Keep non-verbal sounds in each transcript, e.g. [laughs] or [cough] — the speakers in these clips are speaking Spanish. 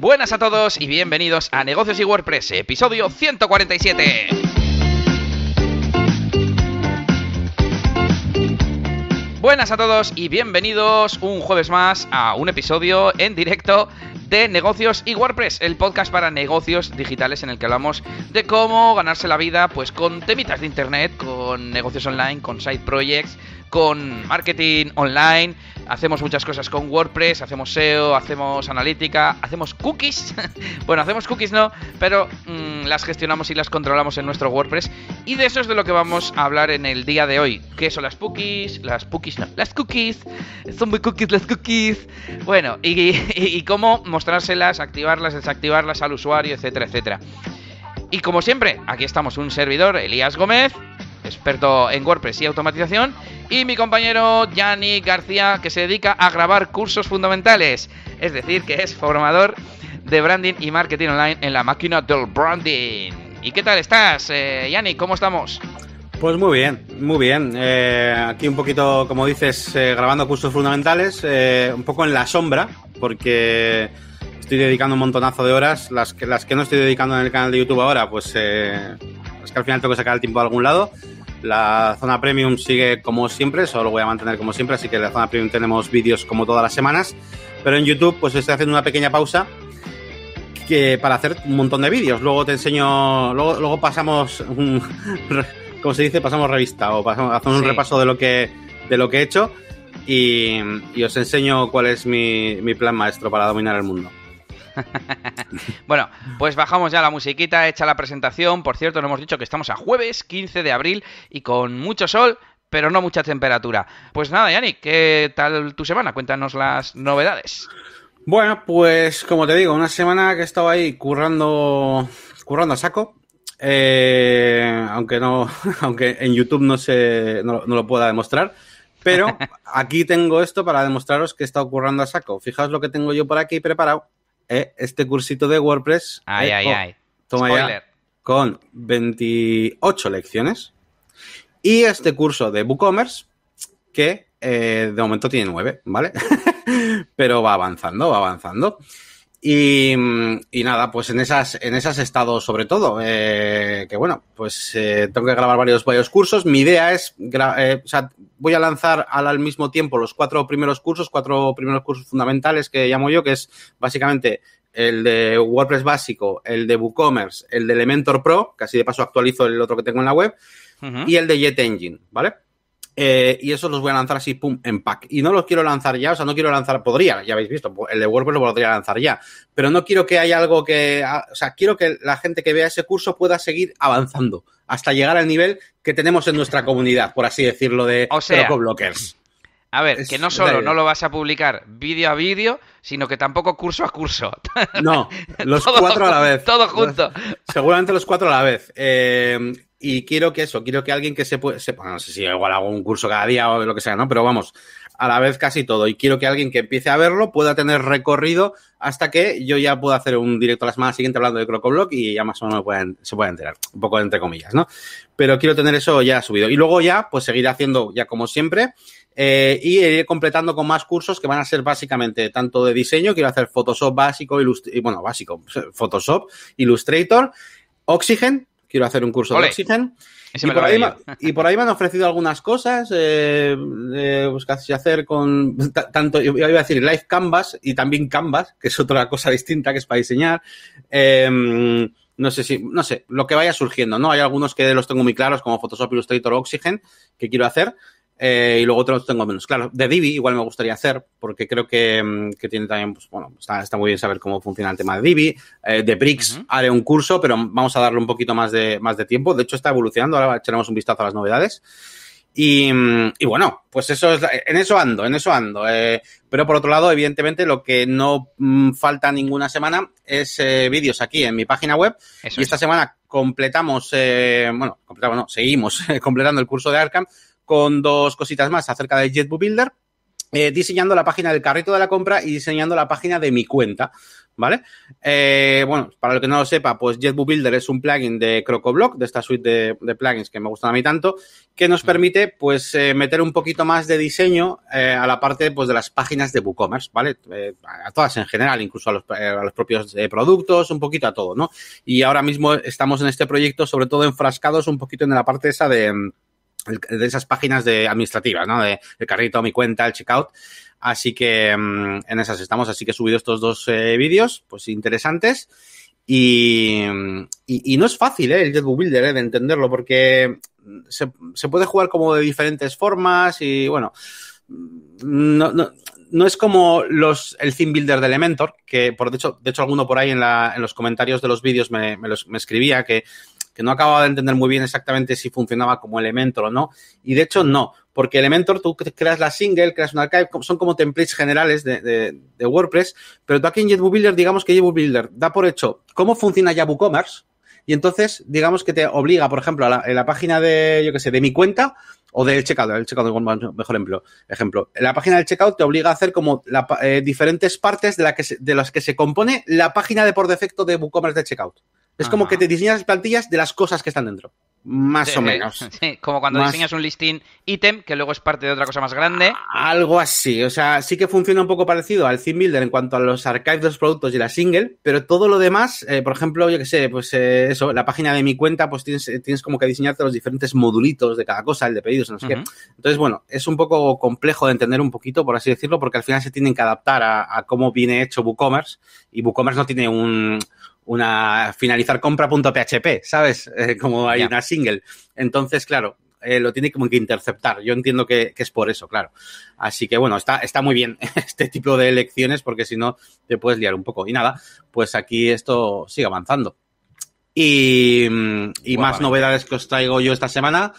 Buenas a todos y bienvenidos a Negocios y WordPress, episodio 147. Buenas a todos y bienvenidos un jueves más a un episodio en directo de Negocios y WordPress, el podcast para negocios digitales en el que hablamos de cómo ganarse la vida pues con temitas de internet, con negocios online, con side projects, con marketing online, hacemos muchas cosas con WordPress, hacemos SEO, hacemos analítica, hacemos cookies. [laughs] bueno, hacemos cookies no, pero mmm, las gestionamos y las controlamos en nuestro WordPress. Y de eso es de lo que vamos a hablar en el día de hoy. ¿Qué son las cookies? Las cookies no, las cookies. Son muy cookies las cookies. Bueno, [laughs] y, y cómo mostrárselas, activarlas, desactivarlas al usuario, etcétera, etcétera. Y como siempre, aquí estamos un servidor, Elías Gómez, experto en WordPress y automatización, y mi compañero Yanni García, que se dedica a grabar cursos fundamentales, es decir, que es formador de branding y marketing online en la máquina del branding. ¿Y qué tal estás, eh, Yanni? ¿Cómo estamos? Pues muy bien, muy bien. Eh, aquí un poquito, como dices, eh, grabando cursos fundamentales, eh, un poco en la sombra, porque estoy dedicando un montonazo de horas. Las que, las que no estoy dedicando en el canal de YouTube ahora, pues es que al final tengo que sacar el tiempo de algún lado. La zona premium sigue como siempre, solo lo voy a mantener como siempre, así que en la zona premium tenemos vídeos como todas las semanas. Pero en YouTube, pues estoy haciendo una pequeña pausa que para hacer un montón de vídeos. Luego te enseño, luego, luego pasamos un, [laughs] como se dice, pasamos revista o pasamos, hacemos sí. un repaso de lo que, de lo que he hecho y, y os enseño cuál es mi, mi plan maestro para dominar el mundo. [laughs] bueno, pues bajamos ya la musiquita, hecha la presentación. Por cierto, nos hemos dicho que estamos a jueves 15 de abril y con mucho sol, pero no mucha temperatura. Pues nada, Yannick, ¿qué tal tu semana? Cuéntanos las novedades. Bueno, pues como te digo, una semana que he estado ahí currando, currando a saco. Eh, aunque no, [laughs] aunque en YouTube no se, no, no lo pueda demostrar. Pero [laughs] aquí tengo esto para demostraros que he estado currando a saco. Fijaos lo que tengo yo por aquí preparado eh, este cursito de WordPress. Ay, eh, ay, oh, ay. Toma Spoiler. ya. Con 28 lecciones. Y este curso de WooCommerce, que eh, de momento tiene 9, ¿vale? [laughs] Pero va avanzando, va avanzando. Y, y, nada, pues en esas, en esas he estado sobre todo. Eh, que bueno, pues eh, tengo que grabar varios, varios cursos. Mi idea es, eh, o sea, voy a lanzar al, al, mismo tiempo los cuatro primeros cursos, cuatro primeros cursos fundamentales que llamo yo, que es básicamente el de WordPress básico, el de WooCommerce, el de Elementor Pro, que así de paso actualizo el otro que tengo en la web, uh -huh. y el de Jet Engine, ¿vale? Eh, y eso los voy a lanzar así, pum, en pack. Y no los quiero lanzar ya, o sea, no quiero lanzar, podría, ya habéis visto, el de WordPress lo podría lanzar ya, pero no quiero que haya algo que, o sea, quiero que la gente que vea ese curso pueda seguir avanzando hasta llegar al nivel que tenemos en nuestra comunidad, por así decirlo, de o sea, blockers. A ver, es que no solo no lo vas a publicar vídeo a vídeo, sino que tampoco curso a curso. No, [laughs] los cuatro a la vez. [laughs] Todo junto. Seguramente los cuatro a la vez. Eh, y quiero que eso, quiero que alguien que se puede, no sé si igual hago un curso cada día o lo que sea, ¿no? Pero vamos, a la vez casi todo. Y quiero que alguien que empiece a verlo pueda tener recorrido hasta que yo ya pueda hacer un directo la semana siguiente hablando de Crocoblock y ya más o menos se pueda enterar, un poco entre comillas, ¿no? Pero quiero tener eso ya subido. Y luego ya, pues seguiré haciendo ya como siempre. Eh, y iré completando con más cursos que van a ser básicamente tanto de diseño, quiero hacer Photoshop básico, bueno, básico, Photoshop, Illustrator, Oxygen, quiero hacer un curso Ole. de Oxygen. Y por, ahí, y por, ahí, me han ofrecido algunas cosas, eh, eh, pues casi hacer con tanto, yo iba a decir Live Canvas y también Canvas, que es otra cosa [laughs] distinta que es para diseñar. Eh, no sé si, no sé, lo que vaya surgiendo, ¿no? Hay algunos que los tengo muy claros, como Photoshop, Illustrator, Oxygen, que quiero hacer. Eh, y luego otros tengo menos. Claro, de Divi igual me gustaría hacer, porque creo que, que tiene también, pues bueno, está, está, muy bien saber cómo funciona el tema de Divi. Eh, de Bricks uh -huh. haré un curso, pero vamos a darle un poquito más de, más de tiempo. De hecho, está evolucionando, ahora echaremos un vistazo a las novedades. Y, y bueno, pues eso es, en eso ando, en eso ando. Eh, pero por otro lado, evidentemente, lo que no mm, falta ninguna semana es eh, vídeos aquí en mi página web. Eso y esta es. semana completamos, bueno, completamos, no, seguimos [laughs] completando el curso de Arkham con dos cositas más acerca de JetBook Builder. eh, diseñando la página del carrito de la compra y diseñando la página de mi cuenta. ¿Vale? Eh, bueno, para el que no lo sepa, pues JetBook Builder es un plugin de CrocoBlock, de esta suite de, plugins que me gustan a mí tanto, que nos permite, pues, eh, meter un poquito más de diseño a la parte, pues, de las páginas de WooCommerce, ¿vale? a todas en general, incluso a los, a los propios productos, un poquito a todo, ¿no? Y ahora mismo estamos en este proyecto, sobre todo enfrascados un poquito en la parte esa de de esas páginas de administrativas, ¿no? De el carrito, mi cuenta, el checkout. Así que mm, en esas estamos, así que he subido estos dos eh, vídeos, pues interesantes. Y, y, no es fácil, ¿eh? El JetBook Builder, ¿eh? De entenderlo, porque se, se, puede jugar como de diferentes formas y, bueno, no, no, no es como los, el theme builder de Elementor, que por de hecho, de hecho alguno por ahí en, la, en los comentarios de los vídeos me, me, los, me escribía que, que no acababa de entender muy bien exactamente si funcionaba como Elementor o no. Y de hecho no, porque Elementor tú creas la single, creas un archive, son como templates generales de, de, WordPress, pero tú aquí en JetBook Builder, digamos que JetBook Builder da por hecho cómo funciona ya WooCommerce, y entonces, digamos que te obliga, por ejemplo, a la, en la página de, yo qué sé, de mi cuenta o del checkout, el checkout es mejor ejemplo, ejemplo. En la página del checkout te obliga a hacer como eh, diferentes partes de, la que de las que se compone la página de por defecto de WooCommerce de checkout. Es como que te diseñas plantillas de las cosas que están dentro. Más o menos. [laughs] Sí, como cuando diseñas un listing ítem que luego es parte de otra cosa más grande. Algo así. O sea, sí que funciona un poco parecido al theme builder en cuanto a los archives de los productos y la single, pero todo lo demás, eh, por ejemplo, yo que sé, pues eh, eso, la página de mi cuenta, pues tienes, eh, tienes como que diseñarte los diferentes modulitos de cada cosa, el de pedidos, no sé qué. Entonces, bueno, es un poco complejo de entender un poquito, por así decirlo, porque al final se tienen que adaptar a, a cómo viene hecho WooCommerce y WooCommerce no tiene un una finalizar compra.php, ¿sabes? Eh, como hay una single. Entonces, claro, eh, lo tiene como que interceptar. Yo entiendo que, que, es por eso, claro. Así que bueno, está, está muy bien [laughs] este tipo de elecciones porque si no te puedes liar un poco. Y nada, pues aquí esto sigue avanzando. Y, y más novedades que os traigo yo esta semana.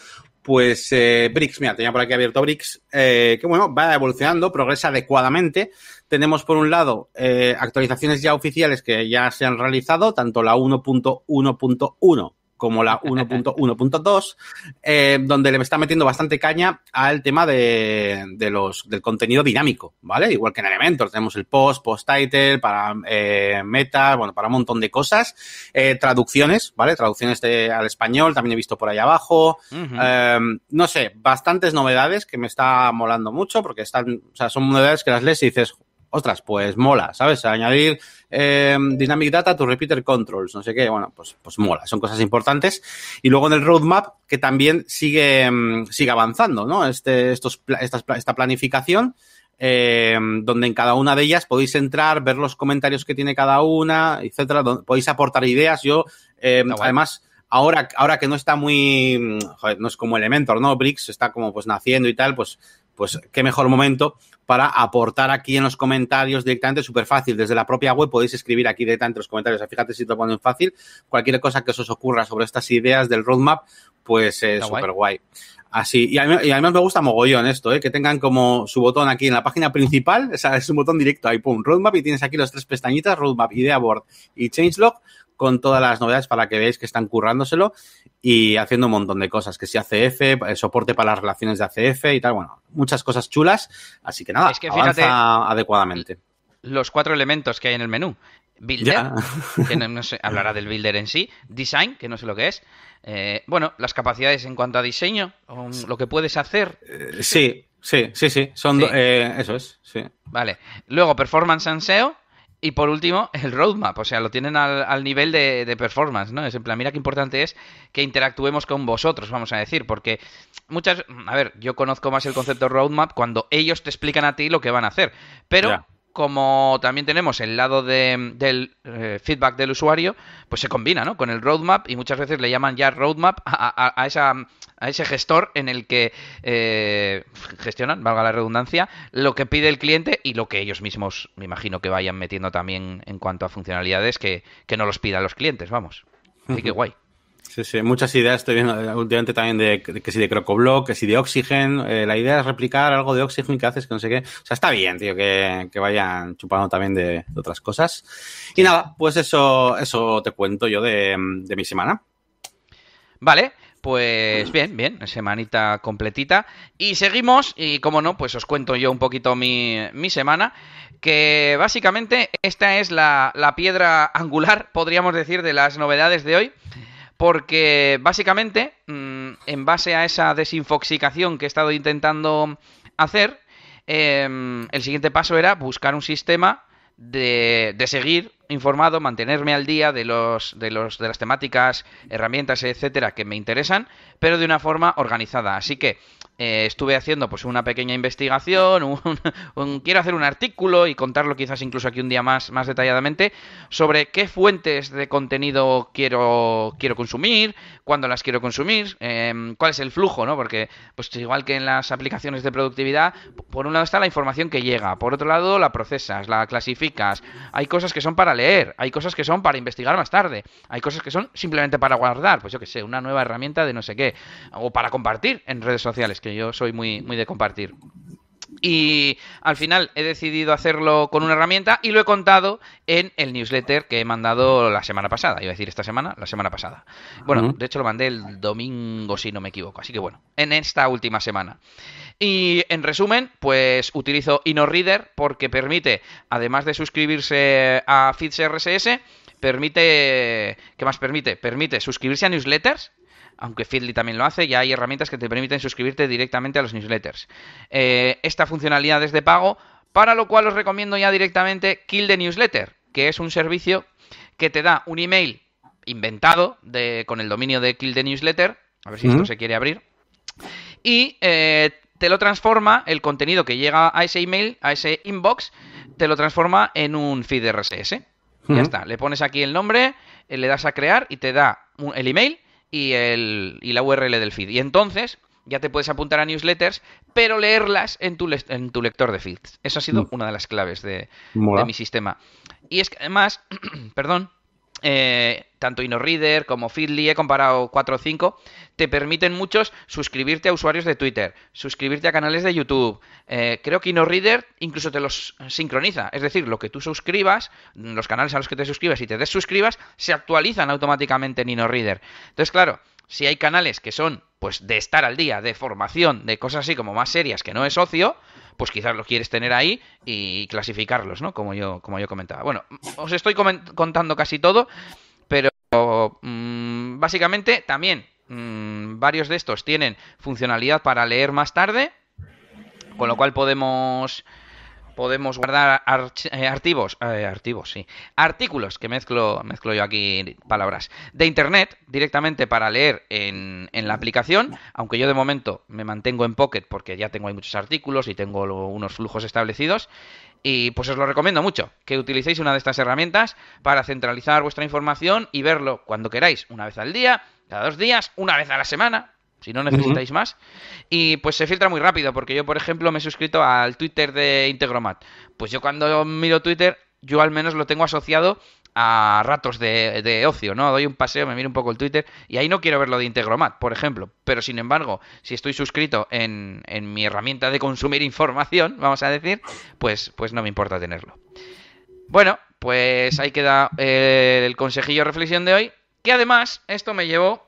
Pues eh, Brix, mira, tenía por aquí abierto Brix, eh, que bueno, va evolucionando, progresa adecuadamente. Tenemos por un lado eh, actualizaciones ya oficiales que ya se han realizado, tanto la 1.1.1 como la [laughs] 1.1.2, eh, donde le está metiendo bastante caña al tema de, de, los, del contenido dinámico, ¿vale? Igual que en Elementor, tenemos el post, post title, para eh, meta, bueno, para un montón de cosas, eh, traducciones, ¿vale? Traducciones de, al español, también he visto por ahí abajo, uh -huh. no sé, bastantes novedades que me está molando mucho, porque están, o sea, son novedades que las lees y dices, ostras, pues mola, ¿sabes? Añadir eh, Dynamic Data to Repeater Controls, no sé qué, bueno, pues, pues mola, son cosas importantes. Y luego en el roadmap, que también sigue, mm, sigue avanzando, ¿no? Este, estos, esta, esta planificación. Eh, donde en cada una de ellas podéis entrar, ver los comentarios que tiene cada una, etcétera, donde podéis aportar ideas. Yo, eh, no, además, ahora, ahora que no está muy, joder, no es como Elementor, ¿no? Bricks está como pues naciendo y tal, pues, pues qué mejor momento para aportar aquí en los comentarios directamente, súper fácil. Desde la propia web podéis escribir aquí directamente en los comentarios. O sea, fíjate si te lo ponen fácil. Cualquier cosa que os ocurra sobre estas ideas del roadmap, pues es eh, súper guay. Así, y, y, además me gusta mogollón esto, ¿eh? que tengan como su botón aquí en la página principal, o sea, es un botón directo ahí, pum, roadmap, y tienes aquí las tres pestañitas, roadmap, idea board y changelog, con todas las novedades para que veáis que están currándoselo y haciendo un montón de cosas, que si ACF, soporte para las relaciones de ACF y tal, bueno, muchas cosas chulas, así que nada, es que fíjate, adecuadamente. Los cuatro elementos que hay en el menú. Builder, que no, no sé, hablará del builder en sí, design, que no sé lo que es, eh, bueno, las capacidades en cuanto a diseño, lo que puedes hacer. Eh, sí, sí, sí, sí, son sí. Eh, eso es, sí. Vale, luego performance and SEO, y por último, el roadmap, o sea, lo tienen al, nivel de, performance, ¿no? Es en plan, mira qué importante es que interactuemos con vosotros, vamos a decir, porque muchas, a ver, yo conozco más el concepto roadmap cuando ellos te explican a ti lo que van a hacer, pero como también tenemos el lado de, del eh, feedback del usuario, pues se combina ¿no? con el roadmap y muchas veces le llaman ya roadmap a, a, a esa, a ese gestor en el que eh, gestionan, valga la redundancia, lo que pide el cliente y lo que ellos mismos, me imagino que vayan metiendo también en cuanto a funcionalidades que, que no los pidan los clientes, vamos. [laughs] Así que guay. Sí, sí, muchas ideas estoy viendo últimamente también de, que si de Crocoblock, que si de Oxygen. Eh, la idea es replicar algo de Oxygen que haces que no sé qué. O sea, está bien, tío, que, que vayan chupando también de, de, otras cosas. Y nada, pues eso, eso te cuento yo de, de mi semana. Vale, Pues bien, bien, semanita completita. Y seguimos, y como no, pues os cuento yo un poquito mi, mi semana, que básicamente esta es la, la piedra angular, podríamos decir, de las novedades de hoy porque básicamente, mm, en base a esa desinfoxicación que he estado intentando hacer, em, el siguiente paso era buscar un sistema de, de, seguir informado, mantenerme al día de los, de los de las temáticas, herramientas, etcétera, que me interesan, pero de una forma organizada. Así que eh, estuve haciendo pues una pequeña investigación, [laughs] un, quiero hacer un artículo y contarlo quizás incluso aquí un día más, más detalladamente sobre qué fuentes de contenido quiero, quiero consumir, cuándo las quiero consumir, em, cuál es el flujo, ¿no? Porque pues igual que en las aplicaciones de productividad, por un lado está la información que llega, por otro lado la procesas, la clasificas, hay cosas que son para leer, hay cosas que son para investigar más tarde, hay cosas que son simplemente para guardar, pues yo que sé, una nueva herramienta de no sé qué, o para compartir en redes sociales que yo soy muy, muy de compartir. Y al final he decidido hacerlo con una herramienta y lo he contado en el newsletter que he mandado la semana pasada. Iba a decir esta semana, la semana pasada. Bueno, de hecho lo mandé el domingo, si no me equivoco. Así que bueno, en esta última semana. Y en resumen, pues utilizo InnoReader porque permite, además de suscribirse a feeds RSS, permite. ¿Qué más permite? Permite suscribirse a newsletters aunque Feedly también lo hace, ya hay herramientas que te permiten suscribirte directamente a los newsletters. Eh, esta funcionalidad es de pago, para lo cual os recomiendo ya directamente Kill the Newsletter, que es un servicio que te da un email inventado de, con el dominio de Kill the Newsletter, a ver si esto se quiere abrir, y eh, te lo transforma, el contenido que llega a ese email, a ese inbox, te lo transforma en un feed RSS. Ya está, le pones aquí el nombre, eh, le das a crear y te da el email y, el, y la URL del feed. Y entonces ya te puedes apuntar a newsletters, pero leerlas en tu, en tu lector de feeds. Eso ha sido mm. una de las claves de, de mi sistema. Y es que además, [clears throat] perdón, eh, tanto InnoReader como Feedly, he comparado 4 o 5, te permiten muchos suscribirte a usuarios de Twitter, suscribirte a canales de YouTube. Eh, creo que InnoReader incluso te los sincroniza, es decir, lo que tú suscribas, los canales a los que te suscribas y te desuscribas, se actualizan automáticamente en InnoReader. Entonces, claro, si hay canales que son pues de estar al día, de formación, de cosas así como más serias que no es ocio, pues quizás lo quieres tener ahí y clasificarlos, ¿no? Como yo, como yo comentaba. Bueno, os estoy contando casi todo, pero mmm, básicamente también mmm, varios de estos tienen funcionalidad para leer más tarde, con lo cual podemos podemos guardar eh, archivos, eh, archivos, sí, artículos, que mezclo, mezclo yo aquí palabras, de internet directamente para leer en, en, la aplicación, aunque yo de momento me mantengo en Pocket porque ya tengo ahí muchos artículos y tengo unos flujos establecidos. Y pues os lo recomiendo mucho, que utilicéis una de estas herramientas para centralizar vuestra información y verlo cuando queráis, una vez al día, cada dos días, una vez a la semana, si no necesitáis más. Y pues se filtra muy rápido, porque yo, por ejemplo, me he suscrito al Twitter de Integromat. Pues yo cuando miro Twitter, yo al menos lo tengo asociado a ratos de, ocio, ¿no? Doy un paseo, me miro un poco el Twitter y ahí no quiero ver lo de Integromat, por ejemplo. Pero sin embargo, si estoy suscrito en, en mi herramienta de consumir información, [laughs] vamos a decir, pues, pues no me importa tenerlo. Bueno, pues ahí queda eh, el consejillo reflexión de hoy, que además esto me llevó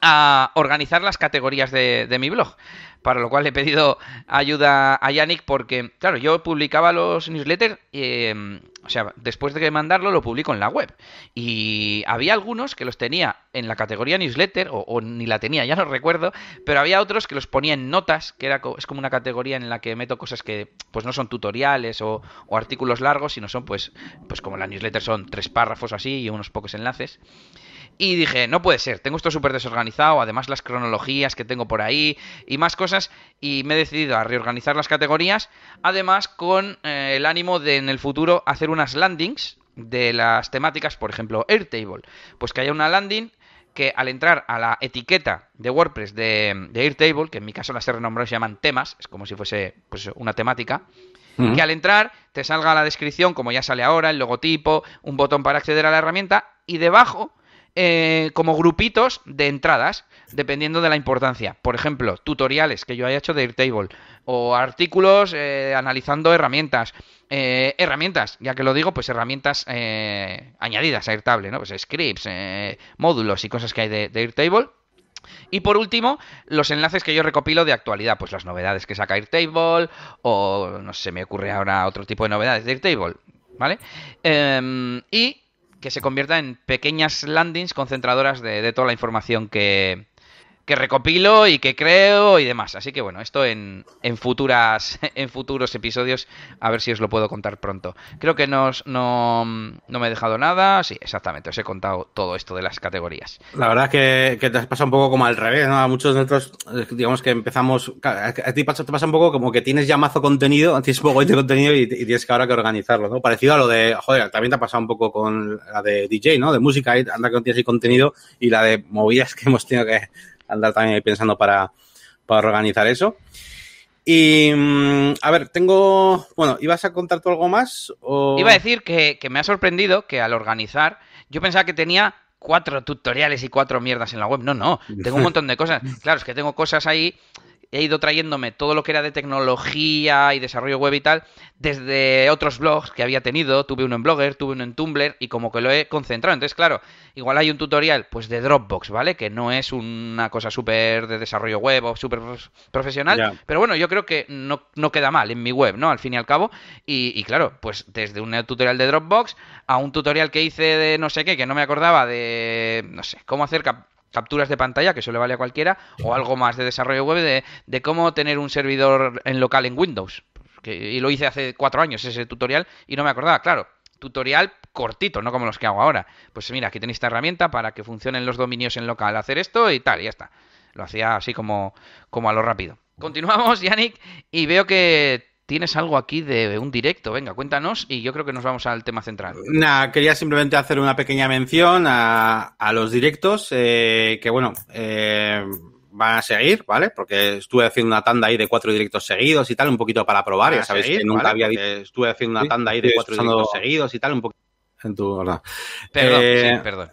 a organizar las categorías de, mi blog. Para lo cual he pedido ayuda a Yannick porque, claro, yo publicaba los newsletters, em, o sea, después de mandarlo lo publico en la web. Y había algunos que los tenía en la categoría newsletter, o, ni la tenía, ya no recuerdo, pero había otros que los ponía en notas, que era, es como una categoría en la que meto cosas que pues no son tutoriales o, o artículos largos, sino son pues, pues como la newsletter son tres párrafos así y unos pocos enlaces. Y dije, no puede ser, tengo esto súper desorganizado, además las cronologías que tengo por ahí y más cosas, y me he decidido a reorganizar las categorías, además con eh, el ánimo de en el futuro hacer unas landings de las temáticas, por ejemplo, Airtable. Pues que haya una landing que al entrar a la etiqueta de WordPress de, Airtable, que en mi caso las he renombrado se llaman temas, es como si fuese pues, una temática, que al entrar te salga la descripción, como ya sale ahora, el logotipo, un botón para acceder a la herramienta, y debajo eh, como grupitos de entradas, dependiendo de la importancia. Por ejemplo, tutoriales que yo haya hecho de Airtable, o artículos eh, analizando herramientas. Eh, herramientas, ya que lo digo, pues herramientas añadidas a Airtable, ¿no? Pues scripts, módulos y cosas que hay de, Airtable. Y por último, los enlaces que yo recopilo de actualidad, pues las novedades que saca Airtable o no sé, me ocurre ahora otro tipo de novedades de Airtable, ¿vale? Em, y que se convierta en pequeñas landings concentradoras de toda la información que, que recopilo y que creo y demás. Así que bueno, esto en, en, futuras, [laughs] en futuros episodios, a ver si os lo puedo contar pronto. Creo que no, no, no me he dejado nada. Sí, exactamente, os he contado todo esto de las categorías. La verdad que, que te pasa un poco como al revés, ¿no? A muchos de nosotros, digamos que empezamos. A ti te pasa un poco como que tienes ya mazo contenido, [laughs] tienes poco de contenido y, tienes que ahora que organizarlo, ¿no? Parecido a lo de. Joder, también te ha pasado un poco con la de DJ, ¿no? De música, anda que tienes contenido y la de movidas [laughs] que hemos tenido que andar también pensando para, para organizar eso. Y mm, a ver, tengo. Bueno, ¿ibas a contar tú algo más? Iba a decir que, que, me ha sorprendido que al organizar, yo pensaba que tenía cuatro tutoriales y cuatro mierdas en la web. No, no, tengo un [laughs] montón de cosas. Claro, es que tengo cosas ahí he ido trayéndome todo lo que era de tecnología y desarrollo web y tal desde otros blogs que había tenido. Tuve uno en Blogger, tuve uno en Tumblr y como que lo he concentrado. Entonces, claro, igual hay un tutorial pues de Dropbox, ¿vale? Que no es una cosa súper de desarrollo web o súper profesional. Pero bueno, yo creo que no, no, queda mal en mi web, ¿no? Al fin y al cabo. Y, y claro, pues desde un tutorial de Dropbox a un tutorial que hice de no sé qué, que no me acordaba de, no sé, cómo hacer capturas de pantalla, que eso le vale a cualquiera, o algo más de desarrollo web de, cómo tener un servidor en local en Windows. y lo hice hace cuatro años ese tutorial y no me acordaba, claro. Tutorial cortito, no como los que hago ahora. Pues mira, aquí tenéis esta herramienta para que funcionen los dominios en local, hacer esto y tal, y ya está. Lo hacía así como, como a lo rápido. Continuamos, Yannick, y veo que tienes algo aquí de un directo. Venga, cuéntanos y yo creo que nos vamos al tema central. Nada, quería simplemente hacer una pequeña mención a, los directos, eh, que bueno, eh, van a seguir, ¿vale? Porque estuve haciendo una tanda ahí de cuatro directos seguidos y tal, un poquito para probar, ya sabéis que nunca había dicho. Estuve haciendo una tanda ahí de cuatro directos seguidos y tal, un poquito. En tu, ¿verdad? Perdón, eh, sí, perdón.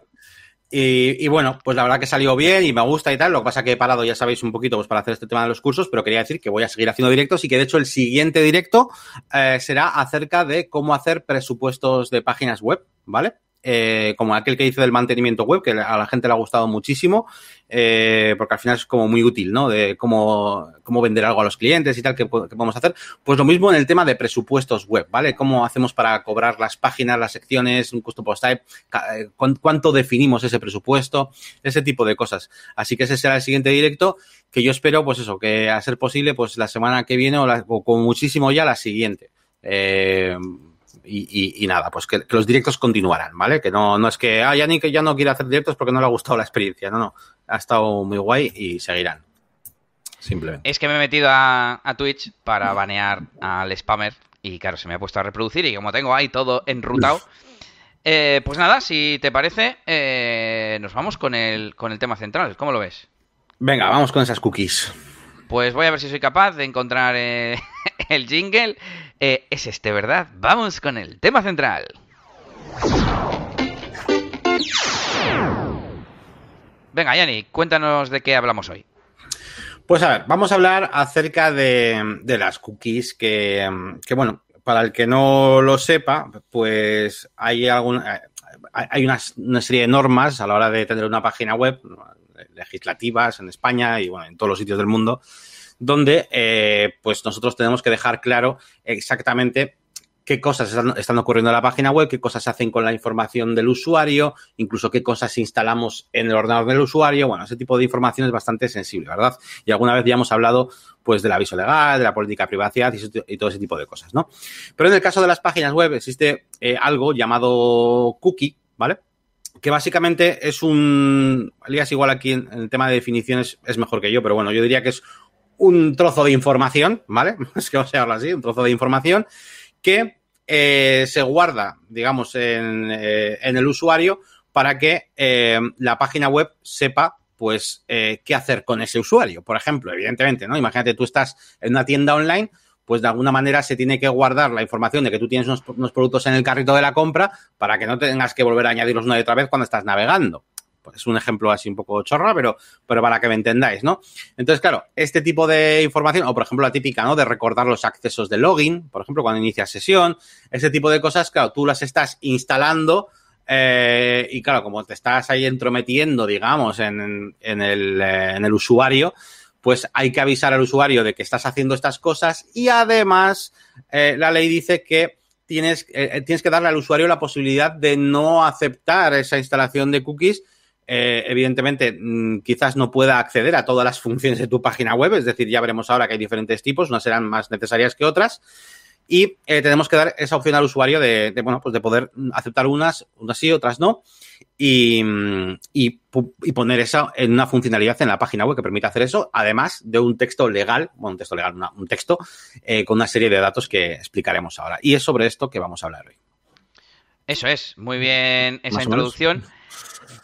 Y, bueno, pues la verdad que salió bien y me gusta y tal. Lo que pasa que he parado, ya sabéis, un poquito pues, para hacer este tema de los cursos, pero quería decir que voy a seguir haciendo directos y que de hecho el siguiente directo eh, será acerca de cómo hacer presupuestos de páginas web, ¿vale? Eh, como aquel que hice del mantenimiento web, que a la gente le ha gustado muchísimo, eh, porque al final es como muy útil, ¿no? De cómo, cómo vender algo a los clientes y tal, que, podemos hacer. Pues lo mismo en el tema de presupuestos web, ¿vale? Cómo hacemos para cobrar las páginas, las secciones, un custom post type, eh, cuánto definimos ese presupuesto, ese tipo de cosas. Así que ese será el siguiente directo, que yo espero, pues eso, que a ser posible, pues la semana que viene o, o con muchísimo ya la siguiente. Y, nada, pues que, los directos continuarán, ¿vale? Que no, no es que, ah, ya ni que ya no quiere hacer directos porque no le ha gustado la experiencia, no, no, ha estado muy guay y seguirán. Simplemente. Es que me he metido a, Twitch para banear al spammer y claro, se me ha puesto a reproducir y como tengo ahí todo enrutado, eh, pues nada, si te parece, eh, nos vamos con el, con el tema central, ¿cómo lo ves? Venga, vamos con esas cookies. Pues voy a ver si soy capaz de encontrar eh, [laughs] el jingle. Eh, es este, ¿verdad? Vamos con el tema central. Venga, Yanni, cuéntanos de qué hablamos hoy. Pues a ver, vamos a hablar acerca de, las cookies que, bueno, para el que no lo sepa, pues hay algún, hay una, una, serie de normas a la hora de tener una página web, legislativas en España y bueno, en todos los sitios del mundo, donde eh, pues nosotros tenemos que dejar claro exactamente qué cosas están, ocurriendo en la página web, qué cosas se hacen con la información del usuario, incluso qué cosas instalamos en el ordenador del usuario. Bueno, ese tipo de información es bastante sensible, ¿verdad? Y alguna vez ya hemos hablado pues del aviso legal, de la política de privacidad y, todo ese tipo de cosas, ¿no? Pero en el caso de las páginas web existe eh, algo llamado cookie, ¿vale? que básicamente es un. Lías igual aquí en, el tema de definiciones es mejor que yo, pero bueno, yo diría que es un trozo de información, ¿vale? [laughs] Es que vamos a hablar así, un trozo de información que eh, se guarda, digamos, en, eh, en, el usuario para que eh, la página web sepa pues qué hacer con ese usuario. Por ejemplo, evidentemente, ¿no? Imagínate, tú estás en una tienda online, pues de alguna manera se tiene que guardar la información de que tú tienes unos, productos en el carrito de la compra para que no tengas que volver a añadirlos una y otra vez cuando estás navegando. Es un ejemplo así un poco chorra, pero, pero para que me entendáis, ¿no? Entonces, claro, este tipo de información, o por ejemplo la típica, ¿no? De recordar los accesos de login, por ejemplo, cuando inicias sesión, ese tipo de cosas, claro, tú las estás instalando Eh, y claro, como te estás ahí entrometiendo, digamos, en, en, el, eh, en el usuario, pues hay que avisar al usuario de que estás haciendo estas cosas y además eh, la ley dice que tienes, tienes que darle al usuario la posibilidad de no aceptar esa instalación de cookies. Eh, evidentemente, mm, quizás no pueda acceder a todas las funciones de tu página web, es decir, ya veremos ahora que hay diferentes tipos, unas serán más necesarias que otras. Y eh, tenemos que dar esa opción al usuario de, de, bueno, pues de poder aceptar unas, unas sí, otras no y, y, y, poner eso en una funcionalidad en la página web que permite hacer eso, además de un texto legal, bueno, un texto legal, una, un texto eh, con una serie de datos que explicaremos ahora. Y es sobre esto que vamos a hablar hoy. Eso es, muy bien esa introducción.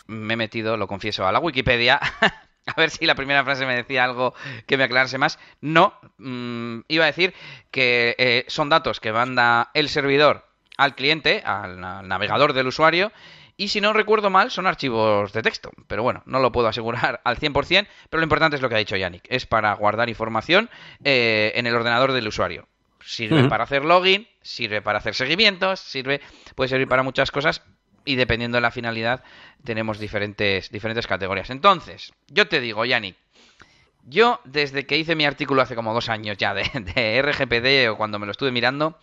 Me he metido, lo confieso, a la Wikipedia. [laughs] a ver si la primera frase me decía algo que me aclarase más. No, mmm, iba a decir que eh, son datos que manda el servidor al cliente, al, al navegador del usuario, y si no recuerdo mal, son archivos de texto. Pero bueno, no lo puedo asegurar [laughs] al 100%, pero lo importante es lo que ha dicho Yannick. Es para guardar información eh, en el ordenador del usuario. Sirve uh -huh. para hacer login, sirve para hacer seguimientos, sirve, puede servir para muchas cosas y dependiendo de la finalidad tenemos diferentes, diferentes categorías. Entonces, yo te digo, Yannick, yo desde que hice mi artículo hace como dos años ya de, [laughs] de RGPD o cuando me lo estuve mirando,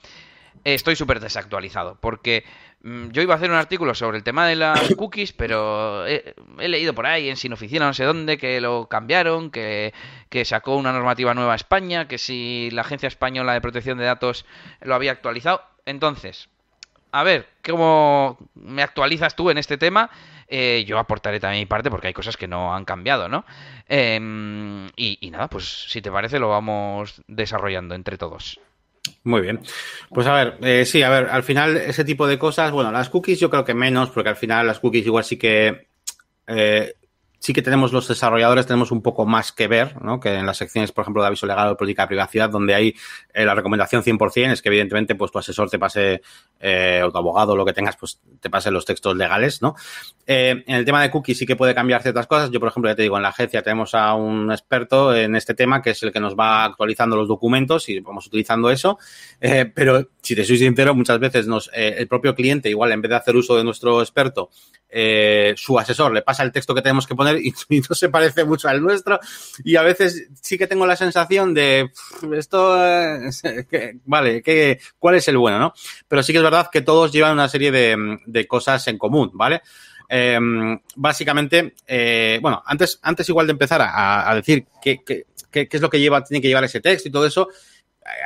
estoy súper desactualizado porque mm, yo iba a hacer un artículo sobre el tema de las [coughs] cookies, pero he, he, leído por ahí en Sin Oficina no sé dónde que lo cambiaron, que, que, sacó una normativa nueva a España, que si la Agencia Española de Protección de Datos lo había actualizado. Entonces, a ver, ¿cómo me actualizas tú en este tema? Eh, yo aportaré también mi parte porque hay cosas que no han cambiado, ¿no? Y, y nada, pues si te parece lo vamos desarrollando entre todos. Muy bien. Pues a ver, eh, sí, a ver, al final ese tipo de cosas, bueno, las cookies yo creo que menos, porque al final las cookies igual sí que eh, sí que tenemos los desarrolladores, tenemos un poco más que ver, ¿no? Que en las secciones, por ejemplo, de aviso legal o política de privacidad, donde hay eh, la recomendación 100% es que evidentemente pues tu asesor te pase, eh, o tu abogado, lo que tengas, pues te pase los textos legales, ¿no? Eh, en el tema de cookies sí que puede cambiar ciertas cosas. Yo, por ejemplo, ya te digo, en la agencia tenemos a un experto en este tema, que es el que nos va actualizando los documentos y vamos utilizando eso. Pero, si te soy sincero, muchas veces nos, el propio cliente, igual, en vez de hacer uso de nuestro experto, eh, su asesor le pasa el texto que tenemos que poner y, [laughs] y, no se parece mucho al nuestro. Y a veces sí que tengo la sensación de esto, eh, [laughs] que, vale, que, ¿cuál es el bueno, no? Pero sí que es verdad que todos llevan una serie de, de cosas en común, ¿vale? Eh, básicamente, bueno, antes, antes igual de empezar a, a decir qué, qué, qué, es lo que lleva, tiene que llevar ese texto y todo eso,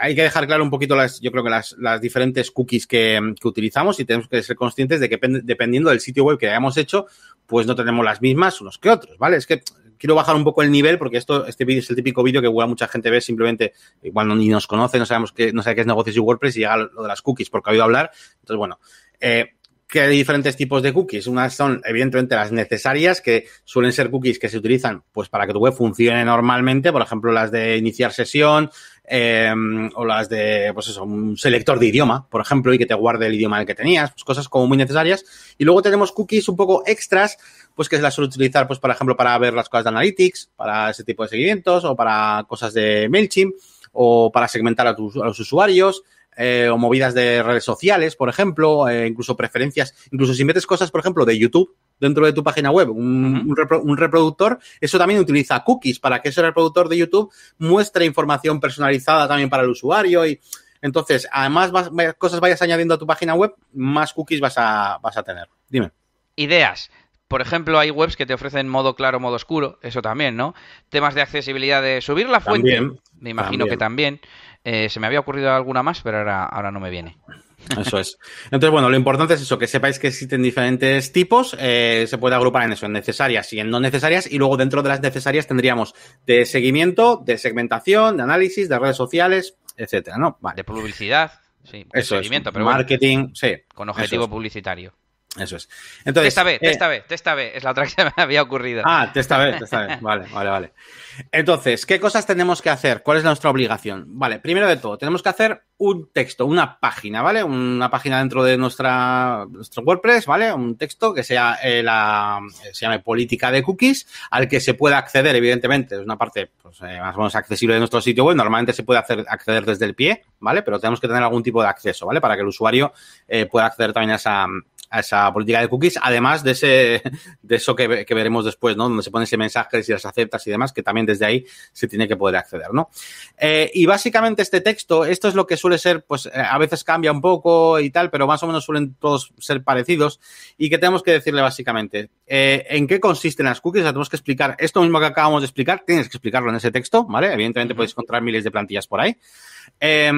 hay que dejar claro un poquito las, yo creo que las, diferentes cookies que, que, utilizamos y tenemos que ser conscientes de que dependiendo del sitio web que hayamos hecho, pues no tenemos las mismas unos que otros, ¿vale? Es que quiero bajar un poco el nivel porque esto, este vídeo es el típico vídeo que igual mucha gente ve simplemente, igual no, ni nos conoce, no sabemos qué, no sabe qué es negocios y WordPress y llega lo de las cookies porque ha oído hablar. Entonces, bueno, eh, que hay diferentes tipos de cookies. Unas son, evidentemente, las necesarias, que suelen ser cookies que se utilizan pues para que tu web funcione normalmente, por ejemplo, las de iniciar sesión, eh, o las de, pues eso, un selector de idioma, por ejemplo, y que te guarde el idioma que tenías, pues cosas como muy necesarias. Y luego tenemos cookies un poco extras, pues que se las suele utilizar, pues, por ejemplo, para ver las cosas de Analytics, para ese tipo de seguimientos, o para cosas de MailChimp, o para segmentar a, tus, a los usuarios, eh, o movidas de redes sociales, por ejemplo, eh, incluso preferencias, incluso si metes cosas, por ejemplo, de YouTube dentro de tu página web, un, uh -huh. un, repro un, reproductor, eso también utiliza cookies para que ese reproductor de YouTube muestre información personalizada también para el usuario y entonces, además más, más cosas vayas añadiendo a tu página web, más cookies vas a, vas a tener. Dime. Ideas. Por ejemplo, hay webs que te ofrecen modo claro, modo oscuro, eso también, ¿no? Temas de accesibilidad de subir la fuente, también, me imagino también. que también. Eh, se me había ocurrido alguna más, pero ahora, ahora no me viene. Eso es. Entonces, bueno, lo importante es eso, que sepáis que existen diferentes tipos, eh, se puede agrupar en eso, en necesarias y en no necesarias, y luego dentro de las necesarias tendríamos de seguimiento, de segmentación, de análisis, de redes sociales, etcétera, ¿no? Vale. De publicidad, sí, de eso seguimiento, es. pero marketing, bueno, sí. Con objetivo es. Eso es. Entonces, testa B, eh, testa B, testa B, es la otra que se [laughs] me había ocurrido. Ah, testa B, testa B. Vale, vale, vale. Entonces, ¿qué cosas tenemos que hacer? ¿Cuál es nuestra obligación? Vale, primero de todo, tenemos que hacer un texto, una página, ¿vale? Una página dentro de nuestra nuestro WordPress, ¿vale? Un texto que sea eh, la se llame política de cookies, al que se pueda acceder, evidentemente, es una parte pues, eh, más o menos accesible de nuestro sitio web. Normalmente se puede hacer, acceder desde el pie, ¿vale? Pero tenemos que tener algún tipo de acceso, ¿vale? Para que el usuario eh, pueda acceder también a esa a esa política de cookies, además de ese, de eso que, que, veremos después, ¿no? Donde se pone ese mensaje, si las aceptas y demás, que también desde ahí se tiene que poder acceder, ¿no? Eh, y básicamente este texto, esto es lo que suele ser, pues eh, a veces cambia un poco y tal, pero más o menos suelen todos ser parecidos y que tenemos que decirle básicamente, eh, ¿en qué consisten las cookies? O sea, tenemos que explicar esto mismo que acabamos de explicar, tienes que explicarlo en ese texto, ¿vale? Evidentemente podéis encontrar miles de plantillas por ahí. Eh,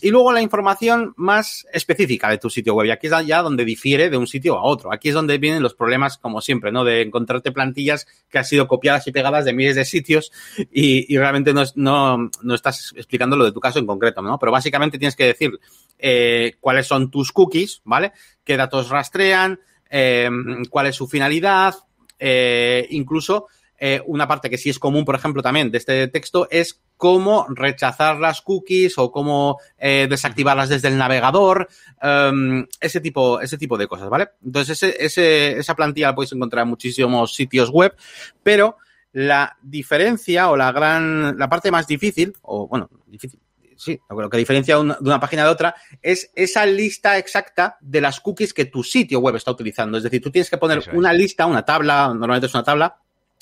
y luego la información más específica de tu sitio web. Y aquí es ya donde difiere de un sitio a otro. Aquí es donde vienen los problemas, como siempre, ¿no? De encontrarte plantillas que han sido copiadas y pegadas de miles de sitios y, realmente no, no, no, estás explicando lo de tu caso en concreto, ¿no? Pero básicamente tienes que decir eh, cuáles son tus cookies, ¿vale? Qué datos rastrean, eh, cuál es su finalidad, eh, incluso eh, una parte que sí es común, por ejemplo, también de este texto es cómo rechazar las cookies o cómo eh, desactivarlas desde el navegador, um, ese, tipo, ese tipo de cosas, ¿vale? Entonces, ese, ese, esa plantilla la podéis encontrar en muchísimos sitios web, pero la diferencia o la gran, la parte más difícil, o bueno, difícil, sí, lo que diferencia una, de una página de otra es esa lista exacta de las cookies que tu sitio web está utilizando. Es decir, tú tienes que poner una lista, una tabla, normalmente es una tabla,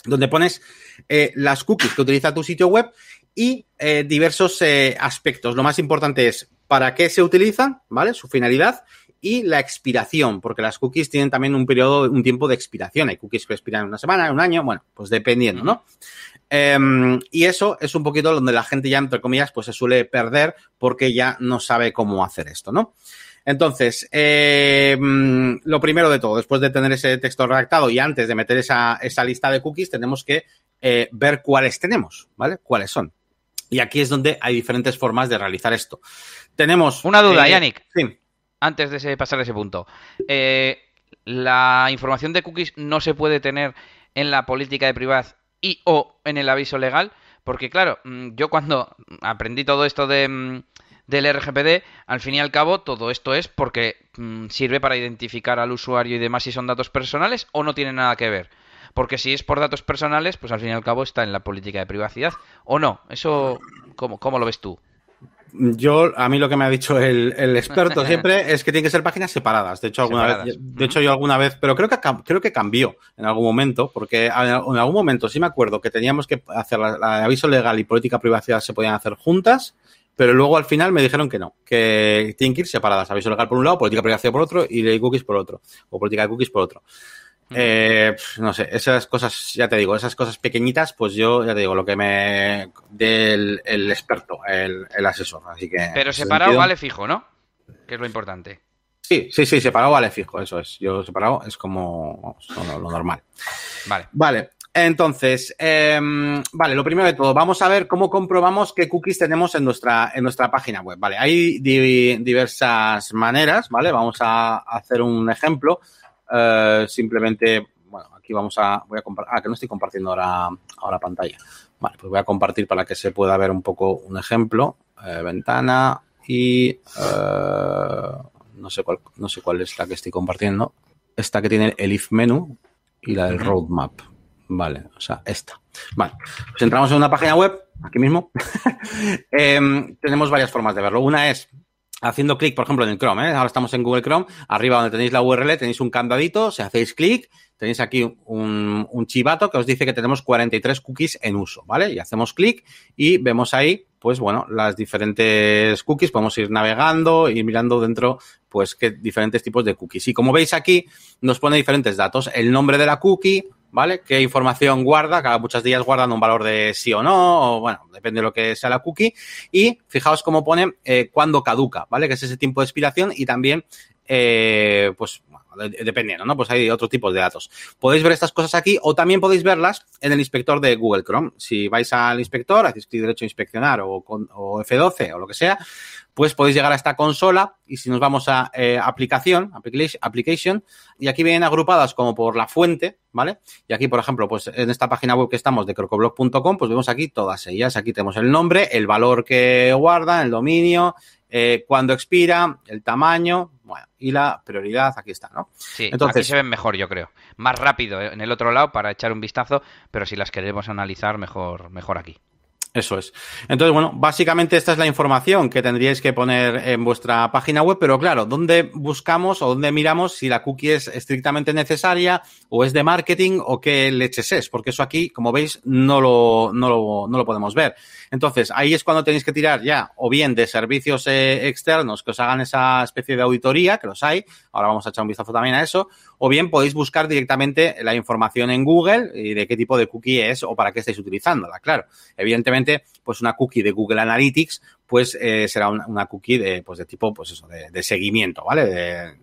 donde pones eh, las cookies que utiliza tu sitio web y eh, diversos eh, aspectos. Lo más importante es para qué se utilizan, ¿vale? Su finalidad y la expiración, porque las cookies tienen también un periodo, un tiempo de expiración. Hay cookies que expiran una semana, un año, bueno, pues dependiendo, ¿no? Eh, y eso es un poquito donde la gente ya, entre comillas, pues se suele perder porque ya no sabe cómo hacer esto, ¿no? Entonces, eh, lo primero de todo, después de tener ese texto redactado y antes de meter esa, esa lista de cookies, tenemos que eh, ver cuáles tenemos, ¿vale? ¿Cuáles son? Y aquí es donde hay diferentes formas de realizar esto. Tenemos... Una duda, eh, Yannick. Sí. Antes de pasar a ese punto. Eh, la información de cookies no se puede tener en la política de privacidad y o en el aviso legal. Porque claro, mm, yo cuando aprendí todo esto de mm, del RGPD, al fin y al cabo, todo esto es porque mmm, sirve para identificar al usuario y demás si son datos personales o no tiene nada que ver. Porque si es por datos personales, pues al fin y al cabo está en la política de privacidad. ¿O no? Eso, ¿cómo, cómo lo ves tú? Yo, a mí lo que me ha dicho el, el experto [laughs] siempre es que tienen que ser páginas separadas. De hecho, alguna separadas. vez, de hecho, yo alguna vez, pero creo que creo que cambió en algún momento, porque en algún momento sí me acuerdo que teníamos que hacer la, la aviso legal y política privacidad se podían hacer juntas pero luego al final me dijeron que no, que tienen que ir separadas. Aviso legal por un lado, política de privacidad por otro y ley cookies por otro, o política de cookies por otro. Eh, no sé, esas cosas, ya te digo, esas cosas pequeñitas, pues yo ya te digo, lo que me del el experto, el, el, asesor. Así que. Pero separado sentido, vale fijo, ¿no? Que es lo importante. Sí, sí, sí, separado vale fijo, eso es. Yo separado es como lo, lo normal. Vale. Vale. Entonces, eh, vale, lo primero de todo, vamos a ver cómo comprobamos qué cookies tenemos en nuestra, en nuestra página web. Vale, hay di diversas maneras, ¿vale? Vamos a hacer un ejemplo. Eh, simplemente, bueno, aquí vamos a, voy a compartir, ah, que no estoy compartiendo ahora, ahora pantalla. Vale, pues voy a compartir para que se pueda ver un poco un ejemplo. Eh, ventana y no sé cuál, no sé cuál es la que estoy compartiendo. Esta que tiene el if menu y la del roadmap. Vale, o sea, esta. Vale, pues entramos en una página web, aquí mismo. [laughs] eh, tenemos varias formas de verlo. Una es haciendo clic, por ejemplo, en el Chrome. ¿eh? Ahora estamos en Google Chrome. Arriba donde tenéis la URL tenéis un candadito. Si hacéis clic, tenéis aquí un, chivato que os dice que tenemos 43 cookies en uso, ¿vale? Y hacemos clic y vemos ahí, pues bueno, las diferentes cookies. Podemos ir navegando y mirando dentro, pues, diferentes tipos de cookies. Y como veis aquí, nos pone diferentes datos. El nombre de la cookie, ¿vale? ¿Qué información guarda? Cada muchos días guardan un valor de sí o no, o bueno, depende de lo que sea la cookie. Y fijaos cómo pone eh, cuándo caduca, ¿vale? Que es ese tiempo de expiración y también, eh, pues, dependiendo, ¿no? Pues hay otro tipo de datos. Podéis ver estas cosas aquí o también podéis verlas en el inspector de Google Chrome. Si vais al inspector, hacéis clic derecho a inspeccionar o, o F12 o lo que sea, pues podéis llegar a esta consola y si nos vamos a eh, aplicación, application, y aquí vienen agrupadas como por la fuente, ¿vale? Y aquí, por ejemplo, pues en esta página web que estamos de crocoblog.com, pues vemos aquí todas ellas. Aquí tenemos el nombre, el valor que guarda, el dominio, eh, cuándo expira, el tamaño, bueno, y la prioridad, aquí está, ¿no? Sí, Entonces, aquí se ven mejor, yo creo. Más rápido en el otro lado para echar un vistazo, pero si las queremos analizar, mejor, mejor aquí. Eso es. Entonces, bueno, básicamente esta es la información que tendríais que poner en vuestra página web, pero claro, ¿dónde buscamos o dónde miramos si la cookie es estrictamente necesaria o es de marketing o qué leches es? Porque eso aquí, como veis, no lo, no lo, no lo podemos ver. Entonces, ahí es cuando tenéis que tirar ya o bien de servicios eh, externos que os hagan esa especie de auditoría, que los hay, ahora vamos a echar un vistazo también a eso, o bien podéis buscar directamente la información en Google y de qué tipo de cookie es o para qué estáis utilizándola, claro. Evidentemente, pues una cookie de Google Analytics, pues eh, será una, cookie de, pues de tipo, pues eso, de, seguimiento, ¿vale?